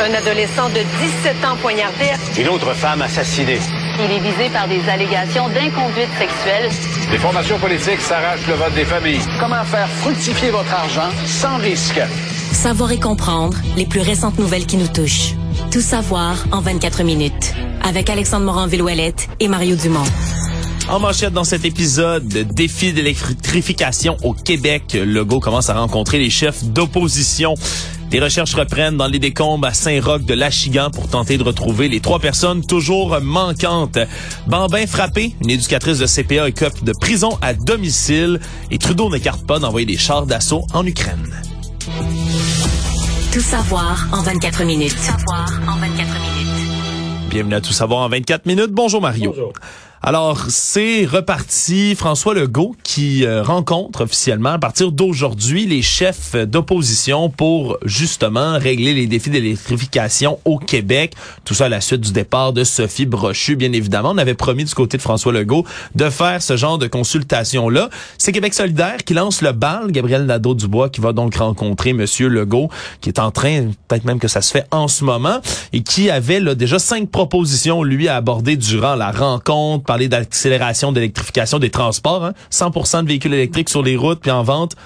Un adolescent de 17 ans poignardé. Une autre femme assassinée. Il est visé par des allégations d'inconduite sexuelle. Les formations politiques s'arrachent le vote des familles. Comment faire fructifier votre argent sans risque? Savoir et comprendre les plus récentes nouvelles qui nous touchent. Tout savoir en 24 minutes. Avec Alexandre Morin-Villouellette et Mario Dumont. En manchette dans cet épisode, défi d'électrification au Québec. Legault commence à rencontrer les chefs d'opposition. Les recherches reprennent dans les décombres à Saint-Roch de l'Achigan pour tenter de retrouver les trois personnes toujours manquantes. Bambin frappé, une éducatrice de CPA écope de prison à domicile et Trudeau n'écarte pas d'envoyer des chars d'assaut en Ukraine. Tout savoir en 24 minutes. Tout savoir en 24 minutes. Bienvenue à Tout savoir en 24 minutes. Bonjour Mario. Bonjour. Alors, c'est reparti. François Legault qui euh, rencontre officiellement à partir d'aujourd'hui les chefs d'opposition pour justement régler les défis d'électrification au Québec. Tout ça à la suite du départ de Sophie Brochu, bien évidemment. On avait promis du côté de François Legault de faire ce genre de consultation-là. C'est Québec solidaire qui lance le bal. Gabriel Nadeau-Dubois qui va donc rencontrer Monsieur Legault, qui est en train, peut-être même que ça se fait en ce moment, et qui avait là, déjà cinq propositions, lui, à aborder durant la rencontre parler d'accélération d'électrification des transports, hein? 100% de véhicules électriques sur les routes puis en vente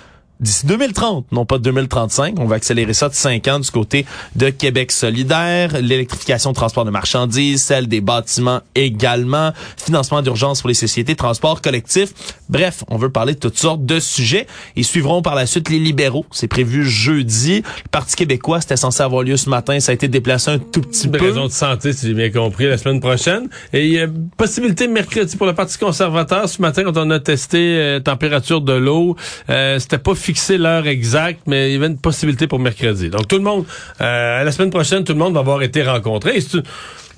d'ici 2030, non pas 2035. On va accélérer ça de 5 ans du côté de Québec solidaire, l'électrification de transport de marchandises, celle des bâtiments également, financement d'urgence pour les sociétés, transport collectif. Bref, on veut parler de toutes sortes de sujets. Ils suivront par la suite les libéraux. C'est prévu jeudi. Le Parti québécois, c'était censé avoir lieu ce matin. Ça a été déplacé un tout petit Une peu. raison de santé, si j'ai bien compris, la semaine prochaine. Et il y a possibilité mercredi pour le Parti conservateur. Ce matin, quand on a testé euh, température de l'eau, euh, c'était pas fixé l'heure exacte, mais il y avait une possibilité pour mercredi. Donc tout le monde, euh, la semaine prochaine, tout le monde va avoir été rencontré.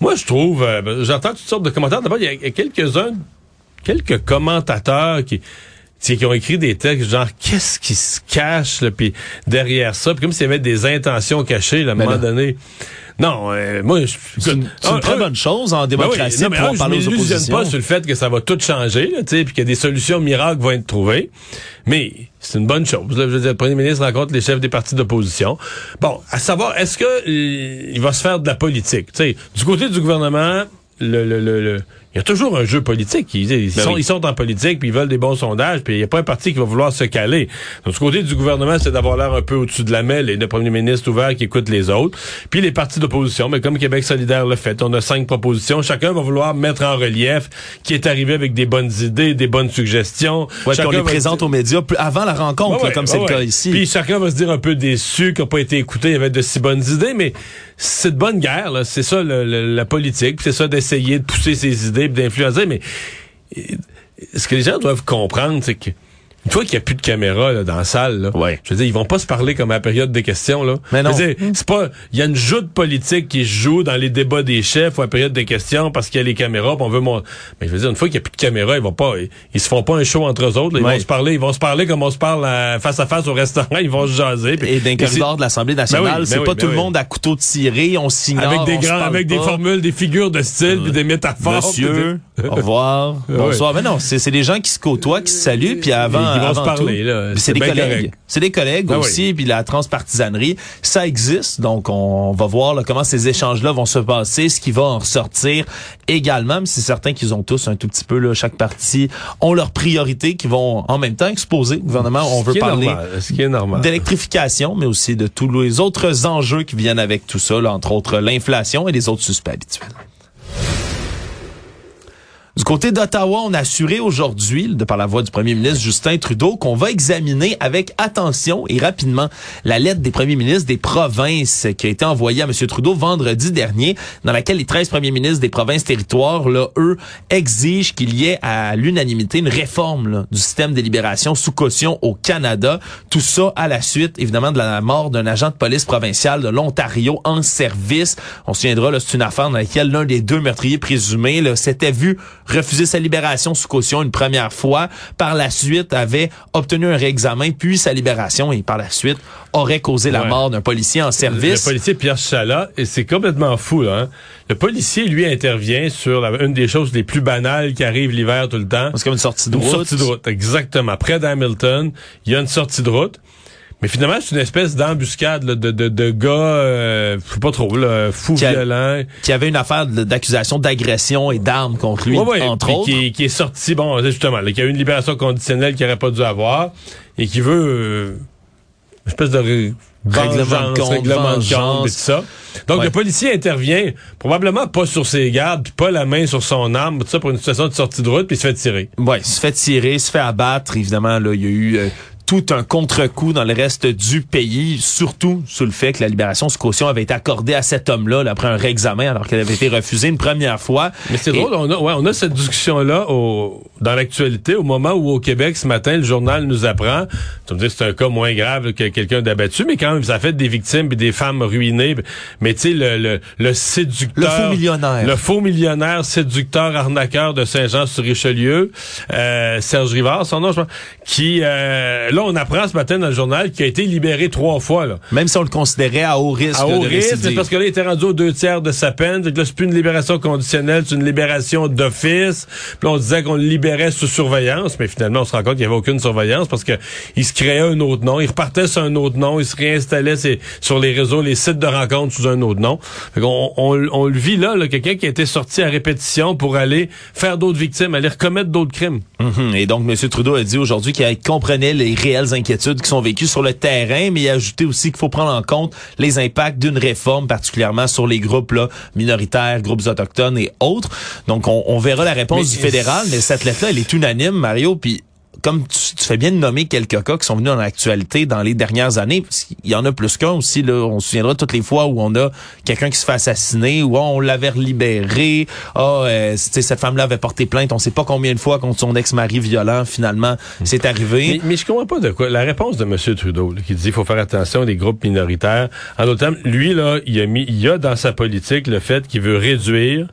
Moi, je trouve, euh, j'entends toutes sortes de commentaires. D'abord, il y a quelques-uns, quelques commentateurs qui tu sais, qui ont écrit des textes genre qu'est-ce qui se cache là, puis derrière ça puis comme s'il y avait des intentions cachées là, à un Ben moment là. donné non euh, moi je C'est une, c'est une un- très un- bonne chose en ben oui, démocratie non, mais pour un, parler je aux m'illusionne oppositions. pas sur le fait que ça va tout changer, puis que des solutions miracles vont être trouvées. Mais c'est une bonne chose. Là, je veux dire, le premier ministre rencontre les chefs des partis d'opposition. Bon, à savoir, est-ce que euh, il va se faire de la politique? Tu sais, du côté du gouvernement, le, le, le, le- il y a toujours un jeu politique. Ils, ils Ben sont, oui. ils sont en politique, puis ils veulent des bons sondages, puis il n'y a pas un parti qui va vouloir se caler. Donc, du côté du gouvernement, c'est d'avoir l'air un peu au-dessus de la mêle et le premier ministre ouvert qui écoute les autres. Puis les partis d'opposition, mais comme Québec solidaire le fait, on a cinq propositions. Chacun va vouloir mettre en relief qui est arrivé avec des bonnes idées, des bonnes suggestions. Ouais, Chacun on les présente dire- aux médias avant la rencontre, Ouais, là, ouais, comme c'est le cas ici. Puis chacun va se dire un peu déçu, qui n'a pas été écouté, il y avait de si bonnes idées, mais c'est de bonne guerre, c'est ça le- le- la politique, c'est ça d'essayer de pousser ses idées, d'influencer, mais euh, ce que les gens doivent comprendre, c'est que une fois qu'il n'y a plus de caméra là, dans la salle, là, Ouais. je veux dire, ils vont pas se parler comme à la période des questions. Là. Mais non. C'est pas. Il y a une joute politique qui se joue dans les débats des chefs ou à la période des questions parce qu'il y a les caméras, puis on veut mon... Mais je veux dire, une fois qu'il n'y a plus de caméra, ils vont pas. Ils, ils se font pas un show entre eux autres. là. Ils Ouais. vont se parler, ils vont se parler comme on se parle euh, face à face au restaurant, ils vont se jaser. puis- Et d'un corridor de l'Assemblée nationale, Ben oui, c'est ben pas oui, tout ben le monde à couteau tiré, on s'ignore, avec des on grands, avec des formules, des figures de style, puis des métaphores. Monsieur, des- au revoir, bonsoir. Mais non, c'est c'est des gens qui se côtoient, qui se saluent, puis avant, Ils vont avant se parler, tout, C'est des collègues. C'est des collègues aussi, puis la transpartisanerie, ça existe. Donc, on va voir là, comment ces échanges-là vont se passer, ce qui va en ressortir également. Mais c'est certain qu'ils ont tous un tout petit peu, là, chaque parti ont leurs priorités qui vont en même temps exposer. Le gouvernement, on Ce veut parler d'électrification, mais aussi de tous les autres enjeux qui viennent avec tout ça, là, entre autres l'inflation et les autres suspects habituels. Du côté d'Ottawa, on a assuré aujourd'hui, de par la voix du premier ministre Justin Trudeau, qu'on va examiner avec attention et rapidement la lettre des premiers ministres des provinces qui a été envoyée à M. Trudeau vendredi dernier, dans laquelle les 13 premiers ministres des provinces territoires, là, eux, exigent qu'il y ait à l'unanimité une réforme du système de libération sous caution au Canada. Tout ça à la suite, évidemment, de la mort d'un agent de police provincial de l'Ontario en service. On se souviendra, c'est une affaire dans laquelle l'un des deux meurtriers présumés s'était vu refuser sa libération sous caution une première fois. Par la suite, avait obtenu un réexamen, puis sa libération, et par la suite, aurait causé la Ouais. mort d'un policier en Le service. policier Pierre Chalat, et c'est complètement fou, là. hein. Le policier, lui, intervient sur la- une des choses les plus banales qui arrivent l'hiver tout le temps. C'est comme une sortie de Une route. sortie de route, exactement. Près d'Hamilton, il y a une sortie de route. Mais finalement, c'est une espèce d'embuscade de, de, de gars, euh, je sais pas trop, là, fous Qui a- violents. Qui avait une affaire d'accusation d'agression et d'armes contre lui, Ouais, ouais, entre autres. Qui, qui est sorti, bon, justement, là, qui a eu une libération conditionnelle qu'il n'aurait pas dû avoir et qui veut euh, une espèce de Règlement de compte, règlement de compte et tout ça. Donc Ouais. le policier intervient, probablement pas sur ses gardes, puis pas la main sur son arme, tout ça pour une situation de sortie de route, puis il se fait tirer. Ouais, il se fait tirer, il se fait abattre. Évidemment, là, il y a eu euh, tout un contre-coup dans le reste du pays, surtout sous le fait que la libération sous caution avait été accordée à cet homme-là là, après un réexamen, alors qu'elle avait été refusée une première fois. Mais c'est Et- drôle, on a, ouais, on a cette discussion-là au, dans l'actualité, au moment où au Québec, ce matin, le journal nous apprend, tu me dis que c'est un cas moins grave que quelqu'un d'abattu, mais quand même, ça fait des victimes et des femmes ruinées. Mais tu sais, le, le, le séducteur... Le faux millionnaire. Le faux millionnaire, séducteur, arnaqueur de Saint-Jean-sur-Richelieu, euh, Serge Rivard, son nom, je pense, qui... euh, là, on apprend ce matin dans le journal qu'il a été libéré trois fois, là. Même si on le considérait à haut risque À haut de risque, c'est parce que là, il était rendu aux deux tiers de sa peine. Que là, c'est plus une libération conditionnelle, c'est une libération d'office. Puis là, on disait qu'on le libérait sous surveillance, mais finalement, on se rend compte qu'il n'y avait aucune surveillance parce que il se créait un autre nom, il repartait sur un autre nom, il se réinstallait sur les réseaux, les sites de rencontres sous un autre nom. Fait qu'on- on, on le vit là, là, quelqu'un qui a été sorti à répétition pour aller faire d'autres victimes, aller recommettre d'autres crimes. Mhm. Et donc, M. Trudeau a dit aujourd'hui qu'il comprenait les réelles inquiétudes qui sont vécues sur le terrain, mais il a ajouté aussi qu'il faut prendre en compte les impacts d'une réforme, particulièrement sur les groupes là, minoritaires, groupes autochtones et autres. Donc, on, on verra la réponse Mais- du fédéral, mais cette lettre-là, elle est unanime, Mario, puis comme tu, tu fais bien de nommer quelques cas qui sont venus dans l'actualité dans les dernières années, qu'il y en a plus qu'un aussi, là, on se souviendra toutes les fois où on a quelqu'un qui se fait assassiner, où on l'avait libéré, ah, euh, cette femme-là avait porté plainte, on sait pas combien de fois contre son ex-mari violent, finalement, c'est arrivé. Mais, mais je comprends pas de quoi. La réponse de M. Trudeau, qui dit qu'il faut faire attention aux groupes minoritaires. En d'autres termes, lui, là, il a mis, il a dans sa politique le fait qu'il veut réduire.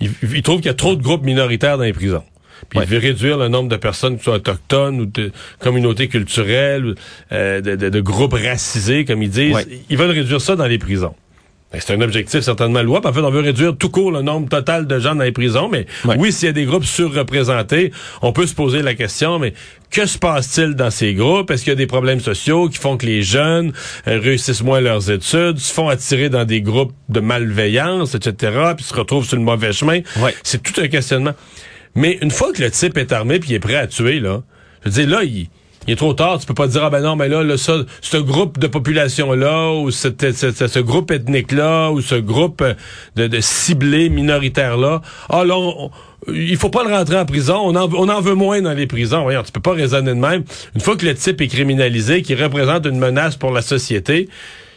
Il, il trouve qu'il y a trop de groupes minoritaires dans les prisons. Puis Ouais. il veut réduire le nombre de personnes qui sont autochtones ou de communautés culturelles, euh, de, de- de groupes racisés, comme ils disent. Ouais. Ils veulent réduire ça dans les prisons. Ben, C'est un objectif certainement loi. En fait, on veut réduire tout court le nombre total de gens dans les prisons. Mais Ouais. oui, s'il y a des groupes surreprésentés, on peut se poser la question, mais que se passe-t-il dans ces groupes? Est-ce qu'il y a des problèmes sociaux qui font que les jeunes euh, réussissent moins leurs études, se font attirer dans des groupes de malveillance, etc., puis se retrouvent sur le mauvais chemin? Ouais. C'est tout un questionnement. Mais une fois que le type est armé puis il est prêt à tuer, là, je veux dire, là, il, est trop tard. Tu peux pas dire, ah ben non, mais là, là ça, ce groupe de population-là, ou ce groupe ethnique-là, ou ce groupe de, de ciblés minoritaires-là, ah là, il faut pas le rentrer en prison. On en, on en veut moins dans les prisons. Voyons, tu peux pas raisonner de même. Une fois que le type est criminalisé, qu'il représente une menace pour la société,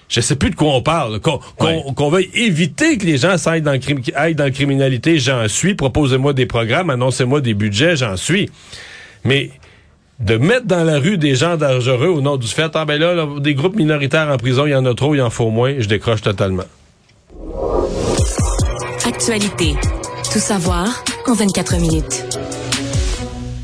je sais plus de quoi on parle. Qu'on Ouais. qu'on veuille éviter que les gens s'aillent dans, le crime- aillent dans la criminalité, j'en suis. Proposez-moi des programmes, annoncez-moi des budgets, j'en suis. Mais de mettre dans la rue des gens dangereux au nom du fait, ah ben là, là, des groupes minoritaires en prison, il y en a trop, il en faut moins, je décroche totalement. Actualité. Tout savoir en 24 minutes.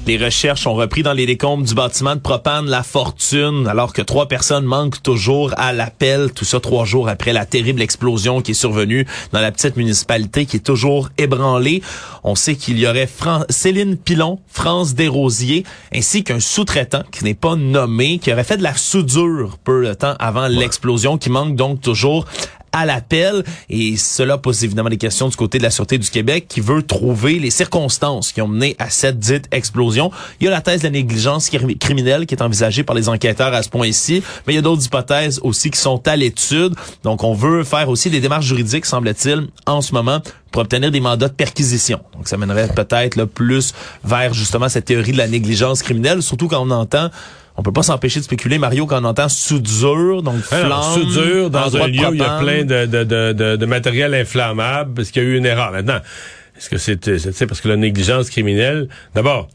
Les recherches ont repris dans les décombres du bâtiment de Propane La Fortune, alors que trois personnes manquent toujours à l'appel. Tout ça trois jours après la terrible explosion qui est survenue dans la petite municipalité qui est toujours ébranlée. On sait qu'il y aurait Fran- Céline Pilon, France Desrosiers, ainsi qu'un sous-traitant qui n'est pas nommé, qui aurait fait de la soudure peu de temps avant l'explosion, qui manque donc toujours à l'appel et cela pose évidemment des questions du côté de la Sûreté du Québec qui veut trouver les circonstances qui ont mené à cette dite explosion. Il y a la thèse de la négligence cri- criminelle qui est envisagée par les enquêteurs à ce point-ci, mais il y a d'autres hypothèses aussi qui sont à l'étude. Donc on veut faire aussi des démarches juridiques, semble-t-il, en ce moment pour obtenir des mandats de perquisition. Donc ça mènerait peut-être plus vers justement cette théorie de la négligence criminelle, surtout quand on entend on peut pas s'empêcher de spéculer, Mario, quand on entend soudure, donc flamme, Alors, soudure, dans un lieu il y a plein de, de, de, de, matériel inflammable, parce qu'il y a eu une erreur. Maintenant, est-ce que c'est, parce que la négligence criminelle, d'abord,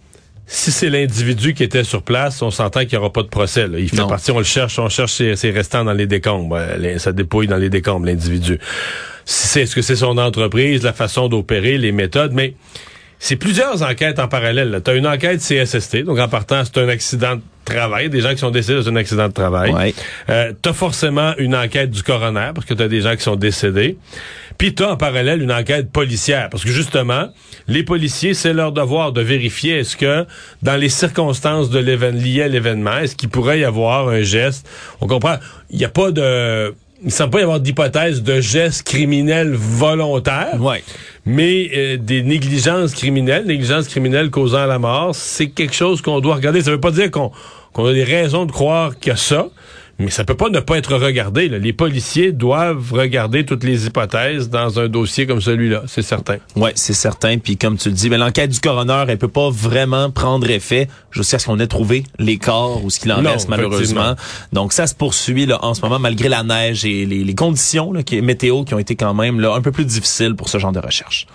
si c'est l'individu qui était sur place, on s'entend qu'il n'y aura pas de procès. là. Il fait Non. partie, on le cherche, on cherche ses, ses restants dans les décombres. Euh, les- ça dépouille dans les décombres, l'individu. Si c'est, est-ce que c'est son entreprise, la façon d'opérer, les méthodes, mais c'est plusieurs enquêtes en parallèle. Tu as une enquête CSST, donc en partant, c'est un accident de travail, des gens qui sont décédés dans un accident de travail. Ouais. Euh, tu as forcément une enquête du coroner, parce que tu as des gens qui sont décédés. Puis tu as en parallèle une enquête policière, parce que justement, les policiers, c'est leur devoir de vérifier est-ce que, dans les circonstances de l'événement liées à l'événement, est-ce qu'il pourrait y avoir un geste? On comprend, il n'y a pas de il ne semble pas y avoir d'hypothèse de gestes criminels volontaires, Ouais. mais euh, des négligences criminelles, négligences criminelles causant la mort, c'est quelque chose qu'on doit regarder. Ça veut pas dire qu'on qu'on a des raisons de croire qu'il y a ça, mais ça peut pas ne pas être regardé. là. Les policiers doivent regarder toutes les hypothèses dans un dossier comme celui-là, c'est certain. Ouais, c'est certain. Puis comme tu le dis, ben, l'enquête du coroner, elle peut pas vraiment prendre effet jusqu'à ce qu'on ait trouvé les corps ou ce qu'il en Non, reste malheureusement. Donc ça se poursuit là en ce moment malgré la neige et les, les conditions là, qui, météo qui ont été quand même là un peu plus difficiles pour ce genre de recherche.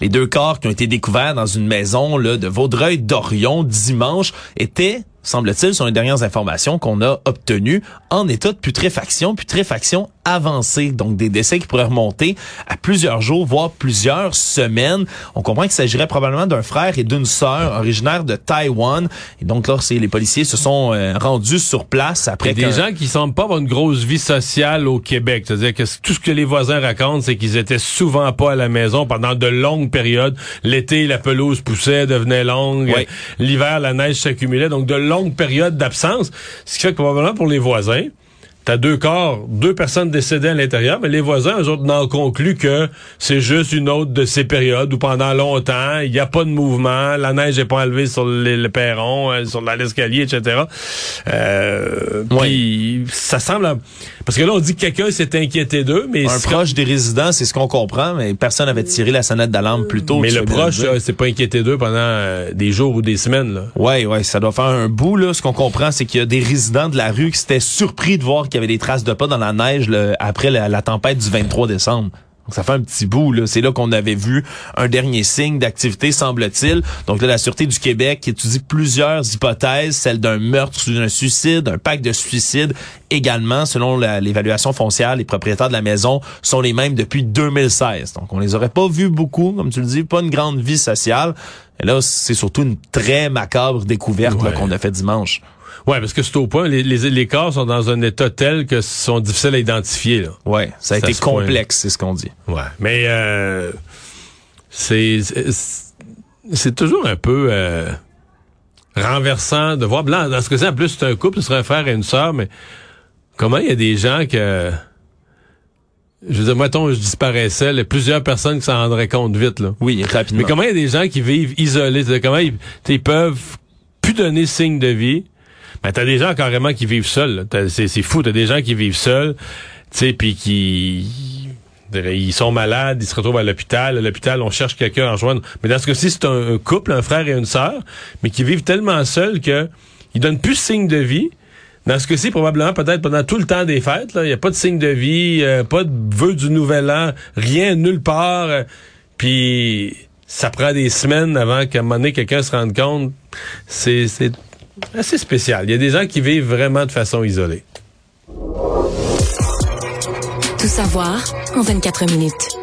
Les deux corps qui ont été découverts dans une maison là, de Vaudreuil-Dorion dimanche étaient semble-t-il, sur les dernières informations qu'on a obtenues, en état de putréfaction, putréfaction avancée. Donc, des décès qui pourraient remonter à plusieurs jours, voire plusieurs semaines. On comprend qu'il s'agirait probablement d'un frère et d'une sœur originaires de Taïwan. Et donc, là, c'est les policiers se sont euh, rendus sur place après des gens qui semblent pas avoir une grosse vie sociale au Québec. C'est-à-dire que tout ce que les voisins racontent, c'est qu'ils étaient souvent pas à la maison pendant de longues périodes. L'été, la pelouse poussait, devenait longue. Oui. L'hiver, la neige s'accumulait. Donc, de longues périodes d'absence. Ce qui fait que probablement pour les voisins, T'as deux corps, deux personnes décédées à l'intérieur, mais les voisins, eux autres, n'en concluent que c'est juste une autre de ces périodes où pendant longtemps, il n'y a pas de mouvement, la neige n'est pas enlevée sur le, le perron, euh, sur l'escalier, etc. Euh, Puis ça semble... Parce que là, on dit que quelqu'un s'est inquiété d'eux, mais... un proche des résidents, c'est ce qu'on comprend, mais personne n'avait tiré la sonnette d'alarme plus tôt. Mais le proche, là, s'est pas inquiété d'eux pendant euh, des jours ou des semaines. Là. Ouais, ouais, ça doit faire un bout là. Ce qu'on comprend, c'est qu'il y a des résidents de la rue qui s'étaient surpris de voir qu'il y avait des traces de pas dans la neige après la, la tempête du 23 décembre. Donc ça fait un petit bout là. C'est là qu'on avait vu un dernier signe d'activité, semble-t-il. Donc là, la sûreté du Québec qui étudie plusieurs hypothèses, celle d'un meurtre, d'un suicide, un pacte de suicide également. Selon l'évaluation foncière, les propriétaires de la maison sont les mêmes depuis 2016. Donc on les aurait pas vus beaucoup, comme tu le dis, pas une grande vie sociale. Et là, c'est surtout une très macabre découverte Ouais. qu'on a fait dimanche. Ouais, parce que c'est au point, les, les, les corps sont dans un état tel que sont difficiles à identifier. Là. Ouais, ça a été complexe, c'est ce qu'on dit. Ouais. Mais euh, c'est c'est- c'est toujours un peu euh, renversant de voir. Blanc, dans ce cas-ci, en plus, c'est un couple, ce serait un frère et une sœur, mais comment il y a des gens que. Je veux dire, mettons, je disparaissais, il y a plusieurs personnes qui s'en rendraient compte vite, là. Oui, rapidement. Mais comment il y a des gens qui vivent isolés? Comment ils, ils peuvent plus donner signe de vie? Ben, t'as des gens carrément qui vivent seuls. C'est, fou. T'as des gens qui vivent seuls, tu puis qui... Ils sont malades, ils se retrouvent à l'hôpital. À l'hôpital, on cherche quelqu'un à rejoindre. Mais dans ce cas-ci, c'est un, couple, un frère et une sœur, mais qui vivent tellement seuls que ils donnent plus signe de vie. Dans ce cas-ci, probablement, peut-être pendant tout le temps des fêtes, il n'y a pas de signe de vie, euh, pas de vœux du nouvel an, rien, nulle part. euh, puis ça prend des semaines avant qu'à un moment donné, quelqu'un se rende compte. C'est assez spécial. Il y a des gens qui vivent vraiment de façon isolée. Tout savoir en 24 minutes.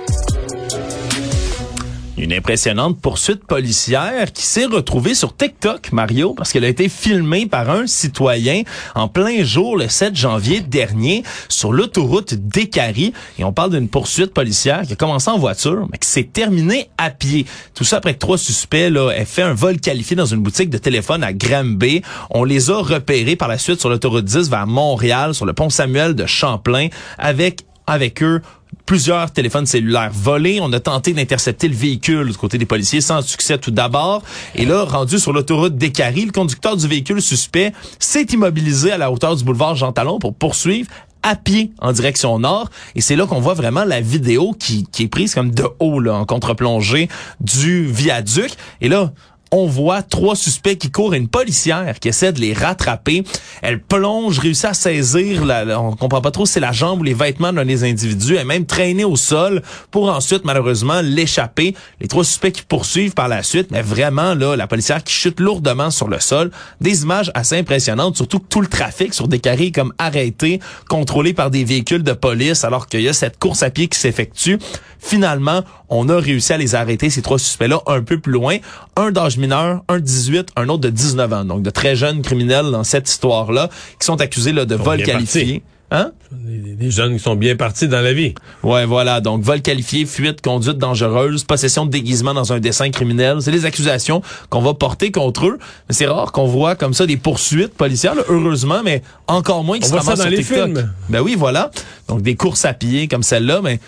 Une impressionnante poursuite policière qui s'est retrouvée sur TikTok, Mario, parce qu'elle a été filmée par un citoyen en plein jour le 7 janvier dernier sur l'autoroute d'Écarie. Et on parle d'une poursuite policière qui a commencé en voiture, mais qui s'est terminée à pied. Tout ça après que trois suspects là, aient fait un vol qualifié dans une boutique de téléphone à Granby. On les a repérés par la suite sur l'autoroute 10 vers Montréal, sur le pont Samuel de Champlain, avec avec eux plusieurs téléphones cellulaires volés. On a tenté d'intercepter le véhicule du côté des policiers sans succès tout d'abord. Et là, rendu sur l'autoroute d'Écarie, le conducteur du véhicule suspect s'est immobilisé à la hauteur du boulevard Jean Talon pour poursuivre à pied en direction nord. Et c'est là qu'on voit vraiment la vidéo qui, qui est prise comme de haut, là, en contre-plongée du viaduc. Et là, on voit trois suspects qui courent une policière qui essaie de les rattraper. Elle plonge, réussit à saisir, la, on comprend pas trop si c'est la jambe ou les vêtements d'un des individus. Elle est même traînée au sol pour ensuite, malheureusement, l'échapper. Les trois suspects qui poursuivent par la suite, mais vraiment, là, la policière qui chute lourdement sur le sol. Des images assez impressionnantes, surtout que tout le trafic sur des carrés comme arrêté, contrôlé par des véhicules de police, alors qu'il y a cette course à pied qui s'effectue. Finalement, On a réussi à les arrêter, ces trois suspects-là, un peu plus loin. Un d'âge mineur, un de 18, un autre de 19 ans. Donc, de très jeunes criminels dans cette histoire-là, qui sont accusés là, de vol qualifié. Hein? Des, des jeunes qui sont bien partis dans la vie. Ouais, voilà. Donc, vol qualifié, fuite, conduite dangereuse, possession de déguisement dans un dessin criminel. C'est les accusations qu'on va porter contre eux. Mais c'est rare qu'on voit comme ça des poursuites policières, là, heureusement, mais encore moins qui On se voit ça ramassent dans sur les TikTok. films. Ben oui, voilà. Donc, des courses à pied comme celle-là, mais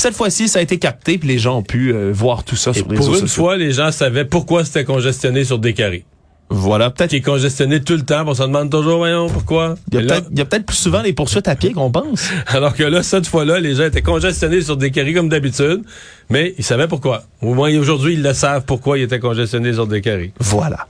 cette fois-ci, ça a été capté, puis les gens ont pu euh, voir tout ça Et sur les pour réseaux une sociaux. fois, les gens savaient pourquoi c'était congestionné sur des carrés. Voilà, peut-être Qui est congestionné tout le temps, on se demande toujours, voyons, pourquoi. il y a là- peut-être plus souvent des poursuites à pied qu'on pense. alors que là, cette fois-là, les gens étaient congestionnés sur des carrés comme d'habitude, mais ils savaient pourquoi. Au moins, aujourd'hui, ils le savent pourquoi ils étaient congestionnés sur des carrés. Voilà.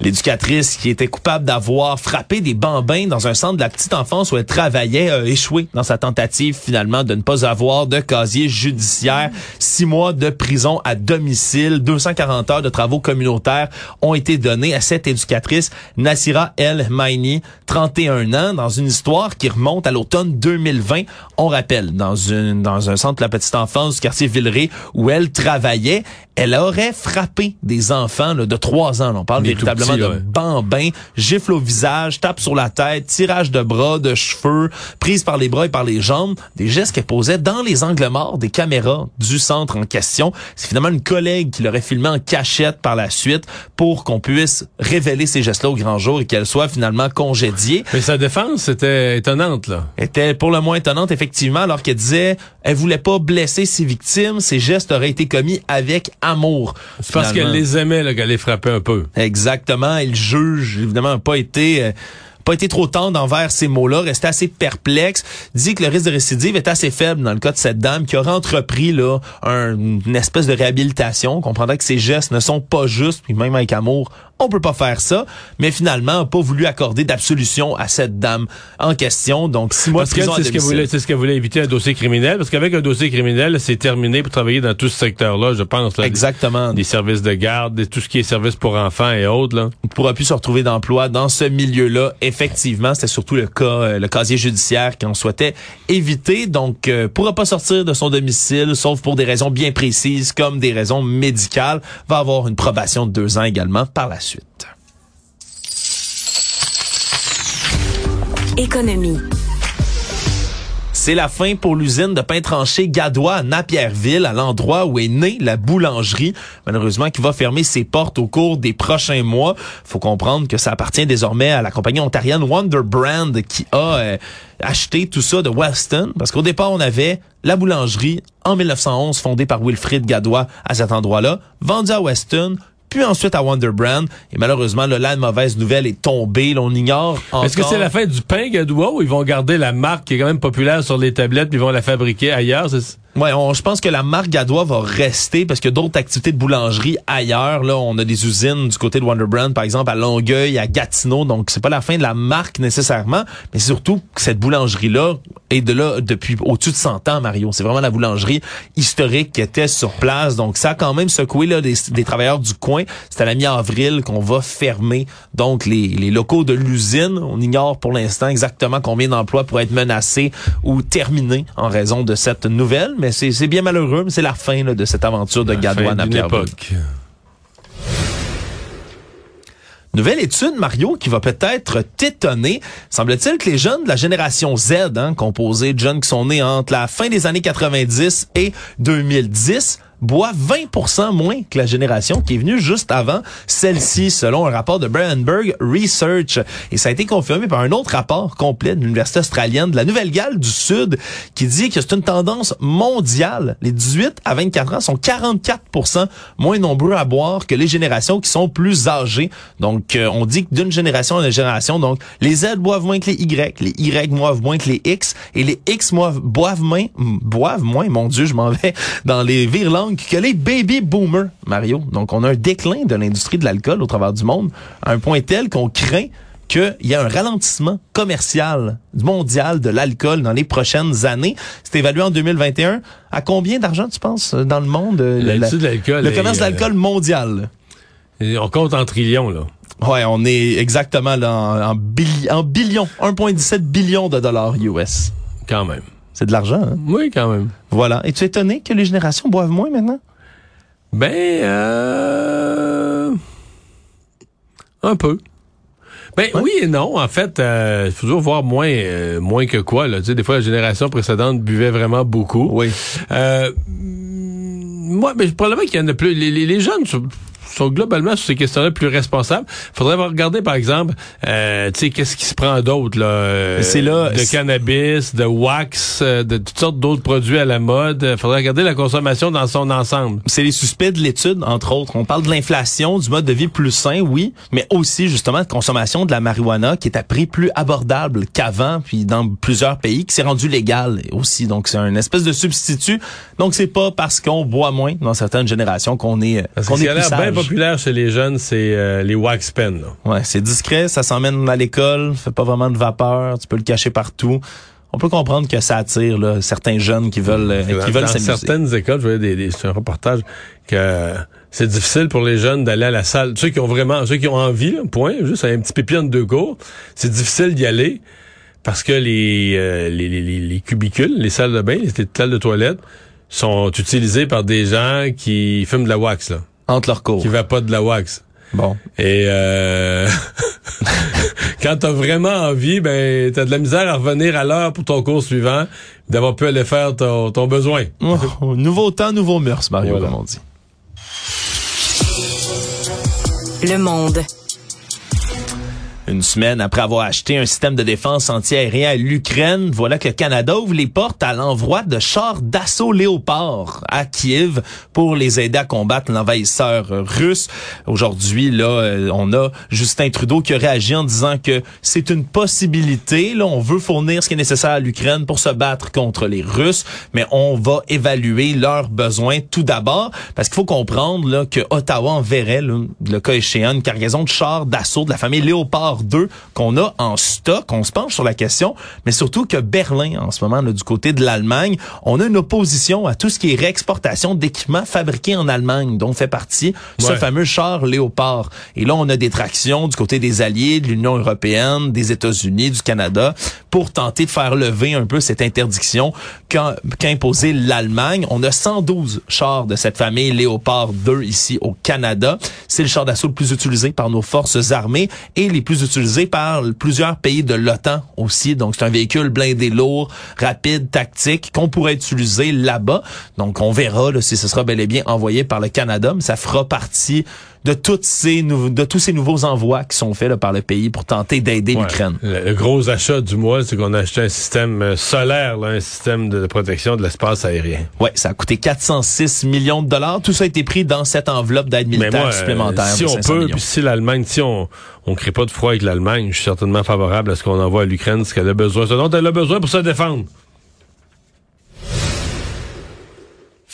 L'éducatrice qui était coupable d'avoir frappé des bambins dans un centre de la petite enfance où elle travaillait a échoué dans sa tentative finalement de ne pas avoir de casier judiciaire. Six mois de prison à domicile, 240 heures de travaux communautaires ont été donnés à cette éducatrice Nassira El Maini, 31 ans, dans une histoire qui remonte à l'automne 2020. On rappelle, dans dans un centre de la petite enfance du quartier Villeray où elle travaillait, elle aurait frappé des enfants là, de 3 ans. là. On parle Des véritablement petits, de ouais. bambins, gifle au visage, tape sur la tête, tirage de bras, de cheveux, prise par les bras et par les jambes, des gestes qu'elle posait dans les angles morts des caméras du centre en question. C'est finalement une collègue qui l'aurait filmé en cachette par la suite pour qu'on puisse révéler ces gestes-là au grand jour et qu'elle soit finalement congédiée Mais sa défense, c'était étonnante, là. était pour le moins étonnante effectivement alors qu'elle disait elle voulait pas blesser ses victimes, ses gestes auraient été commis avec amour. C'est parce qu'elle les aimait, là, qu'elle les frappait un peu. Exactement, il juge évidemment pas été euh, pas été trop tendre envers ces mots-là, restait assez perplexe, dit que le risque de récidive est assez faible dans le cas de cette dame qui aurait entrepris là un- une espèce de réhabilitation, on comprendrait que ses gestes ne sont pas justes, puis même avec amour, on peut pas faire ça, mais finalement pas voulu accorder d'absolution à cette dame en question, donc six mois Parce de prison c'est ce qu'elle domicile. voulait, c'est ce qu'elle voulait éviter un dossier criminel. Parce qu'avec un dossier criminel, c'est terminé pour travailler dans tout ce secteur-là, je pense. Là, Exactement. Des, des services de garde, tout ce qui est services pour enfants et autres, là. ne pourra plus se retrouver d'emploi dans ce milieu-là. Effectivement, c'était surtout le cas, euh, le casier judiciaire qu'on souhaitait éviter. Donc, euh, pourra pas sortir de son domicile, sauf pour des raisons bien précises, comme des raisons médicales. Va avoir une probation de deux ans également par la suite. Économie. C'est la fin pour l'usine de pain tranché Gadois à Napierville, à l'endroit où est née la boulangerie, malheureusement qui va fermer ses portes au cours des prochains mois. Faut comprendre que ça appartient désormais à la compagnie ontarienne Wonder Brand qui a euh, acheté tout ça de Weston, parce qu'au départ on avait la boulangerie en 1911 fondée par Wilfrid Gadois à cet endroit-là, vendue à Weston puis ensuite à Wonder Brand. Et malheureusement, là, la mauvaise nouvelle est tombée. Là, on ignore encore. Est-ce que c'est la fin du pain Gadois ou ils vont garder la marque qui est quand même populaire sur les tablettes puis ils vont la fabriquer ailleurs? C'est- Ouais, on- je pense que la marque Gadois va rester parce a d'autres activités de boulangerie ailleurs. Là, on a des usines du côté de Wonder Brand, par exemple à Longueuil, à Gatineau. Donc, c'est pas la fin de la marque nécessairement, mais surtout que cette boulangerie-là est de là depuis au-dessus de 100 ans, Mario. C'est vraiment la boulangerie historique qui était sur place. Donc, ça a quand même secoué là, des, des travailleurs du coin. C'est à la mi-avril qu'on va fermer donc les, les locaux de l'usine. On ignore pour l'instant exactement combien d'emplois pourraient être menacés ou terminés en raison de cette nouvelle. C'est c'est bien malheureux, mais c'est la fin là, de cette aventure de Fin à Napierville. époque. Nouvelle étude, Mario, qui va peut-être t'étonner. Semble-t-il que les jeunes de la génération Z, hein, composée de jeunes qui sont nés entre la fin des années 90 et 2010, boivent 20 moins que la génération qui est venue juste avant celle-ci, selon un rapport de Brandenburg Research. Et ça a été confirmé par un autre rapport complet de l'Université australienne de la Nouvelle-Galles du Sud qui dit que c'est une tendance mondiale. Les 18 à 24 ans sont 44 moins nombreux à boire que les générations qui sont plus âgées. Donc, euh, on dit que d'une génération à une génération, donc les Z boivent moins que les Y, les Y boivent moins que les X, et les X boivent, moins, boivent moins, mon Dieu, je m'en vais dans les que les baby boomers, Mario. Donc, on a un déclin de l'industrie de l'alcool au travers du monde, à un point tel qu'on craint qu'il y a un ralentissement commercial mondial de l'alcool dans les prochaines années. C'est évalué en 2021. À combien d'argent, tu penses, dans le monde? euh, la- L'industrie de l'alcool le commerce euh, d'alcool mondial? Et On compte en trillions, là. Ouais, on est exactement là, en, en, billi- en billions, 1,17 billion de dollars US. Quand même. C'est de l'argent. Hein? Oui, quand même. Voilà. Es-tu étonné que les générations boivent moins maintenant? Ben, euh... un peu. Ben oui et non, en fait, euh, faut toujours voir moins euh, moins que quoi. Là. Tu sais, des fois, la génération précédente buvait vraiment beaucoup. Oui. Euh, moi, mais probablement qu'il y en a plus. Les, les, les jeunes sont, globalement sur ces questions-là plus responsables. Faudrait regarder, par exemple, euh, tu sais, qu'est-ce qui se prend d'autre là euh, C'est là- de cannabis, de wax, euh, de toutes sortes d'autres produits à la mode. Faudrait regarder la consommation dans son ensemble. C'est les suspects de l'étude, entre autres. On parle de l'inflation, du mode de vie plus sain, oui, mais aussi justement de consommation de la marijuana qui est à prix plus abordable qu'avant, puis dans plusieurs pays, qui s'est rendu légal aussi. Donc c'est un espèce de substitut. Donc c'est pas parce qu'on boit moins dans certaines générations qu'on est qu'on est plus sage. Populaire chez les jeunes, c'est euh, les wax pens. Ouais, c'est discret, ça s'emmène à l'école, fait pas vraiment de vapeur, tu peux le cacher partout. On peut comprendre que ça attire là, certains jeunes qui veulent euh, Dans, qui veulent dans s'amuser. certaines écoles, je voyais des, des, c'est un reportage que c'est difficile pour les jeunes d'aller à la salle. Ceux qui ont vraiment, ceux qui ont envie, là, point, juste un petit pépion de deux cours, c'est difficile d'y aller parce que les, euh, les, les, les- les cubicules, les salles de bain, les salles de toilette sont utilisées par des gens qui fument de la wax, là, entre leurs cours. qui pas de la wax. Bon. Et euh, quand t'as vraiment envie, ben t'as de la misère à revenir à l'heure pour ton cours suivant, d'avoir pu aller faire ton, ton besoin. Oh, nouveau temps, nouveau mœurs, Mario, Voilà. comme on dit. Le monde. Une semaine après avoir acheté un système de défense antiaérien à l'Ukraine, voilà que le Canada ouvre les portes à l'envoi de chars d'assaut Léopard à Kiev pour les aider à combattre l'envahisseur russe. Aujourd'hui, là, euh, on a Justin Trudeau qui a réagi en disant que c'est une possibilité. Là, on veut fournir ce qui est nécessaire à l'Ukraine pour se battre contre les Russes, mais on va évaluer leurs besoins tout d'abord, parce qu'il faut comprendre là, que Ottawa enverrait, là, le cas échéant, une cargaison de chars d'assaut de la famille Léopard 2 qu'on a en stock. On se penche sur la question, mais surtout que Berlin, en ce moment, là, du côté de l'Allemagne, on a une opposition à tout ce qui est réexportation d'équipements fabriqués en Allemagne, dont fait partie ce Ouais. fameux char Léopard. Et là, on a des tractions du côté des alliés, de l'Union européenne, des États-Unis, du Canada, pour tenter de faire lever un peu cette interdiction qu'a qu'a imposé l'Allemagne. On a 112 chars de cette famille Léopard 2 ici au Canada. C'est le char d'assaut le plus utilisé par nos forces armées et les plus utilisés par plusieurs pays de l'OTAN aussi. Donc, c'est un véhicule blindé lourd, rapide, tactique, qu'on pourrait utiliser là-bas. Donc, on verra si ce sera bel et bien envoyé par le Canada, mais ça fera partie de toutes ces de tous ces nouveaux envois qui sont faits là, par le pays pour tenter d'aider Ouais. l'Ukraine. Le, le gros achat du mois, c'est qu'on a acheté un système euh, solaire, là, un système de, protection de l'espace aérien. Ouais, ça a coûté 406 millions de dollars. Tout ça a été pris dans cette enveloppe d'aide Mais militaire moi, supplémentaire. si on 500 peut, puis si l'Allemagne, si on on crée pas de froid avec l'Allemagne, je suis certainement favorable à ce qu'on envoie à l'Ukraine, ce qu'elle a besoin, ce dont elle a besoin pour se défendre.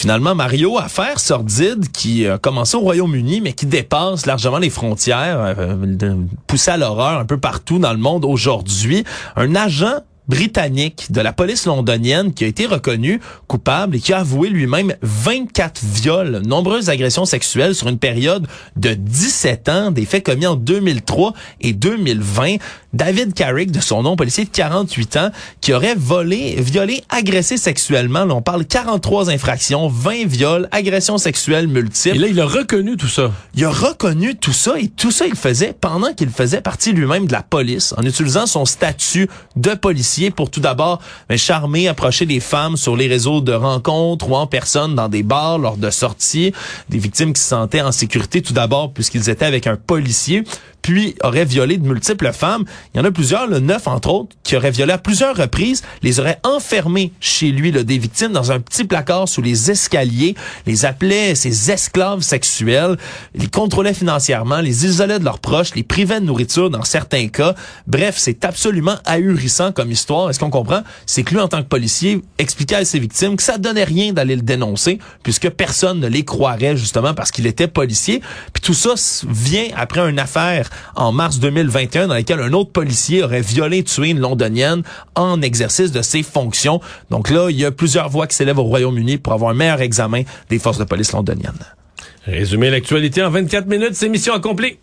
Finalement, Mario, affaire sordide qui a commencé au Royaume-Uni, mais qui dépasse largement les frontières, euh, poussée à l'horreur un peu partout dans le monde aujourd'hui. Un agent britannique de la police londonienne qui a été reconnu coupable et qui a avoué lui-même 24 viols, nombreuses agressions sexuelles sur une période de 17 ans, des faits commis en 2003 et 2020. David Carrick, de son nom, policier de 48 ans, qui aurait volé, violé, agressé sexuellement. Là, on parle 43 infractions, 20 viols, agressions sexuelles multiples. Et là, il a reconnu tout ça. Il a reconnu tout ça et tout ça il faisait pendant qu'il faisait partie lui-même de la police en utilisant son statut de policier pour tout d'abord ben, charmer, approcher des femmes sur les réseaux de rencontres ou en personne dans des bars lors de sorties, des victimes qui se sentaient en sécurité tout d'abord puisqu'ils étaient avec un policier puis aurait violé de multiples femmes. Il y en a plusieurs, le neuf entre autres, qui auraient violé à plusieurs reprises, les auraient enfermés chez lui, là, des victimes, dans un petit placard sous les escaliers, les appelait ses esclaves sexuels, les contrôlait financièrement, les isolait de leurs proches, les privait de nourriture dans certains cas. Bref, c'est absolument ahurissant comme histoire. Est-ce qu'on comprend? C'est que lui, en tant que policier, expliquait à ses victimes que ça donnait rien d'aller le dénoncer, puisque personne ne les croirait, justement, parce qu'il était policier. Puis tout ça vient après une affaire en mars 2021 dans laquelle un autre policier aurait violé et tué une londonienne en exercice de ses fonctions. Donc là, il y a plusieurs voix qui s'élèvent au Royaume-Uni pour avoir un meilleur examen des forces de police londoniennes. Résumer l'actualité en 24 minutes, c'est mission accomplie.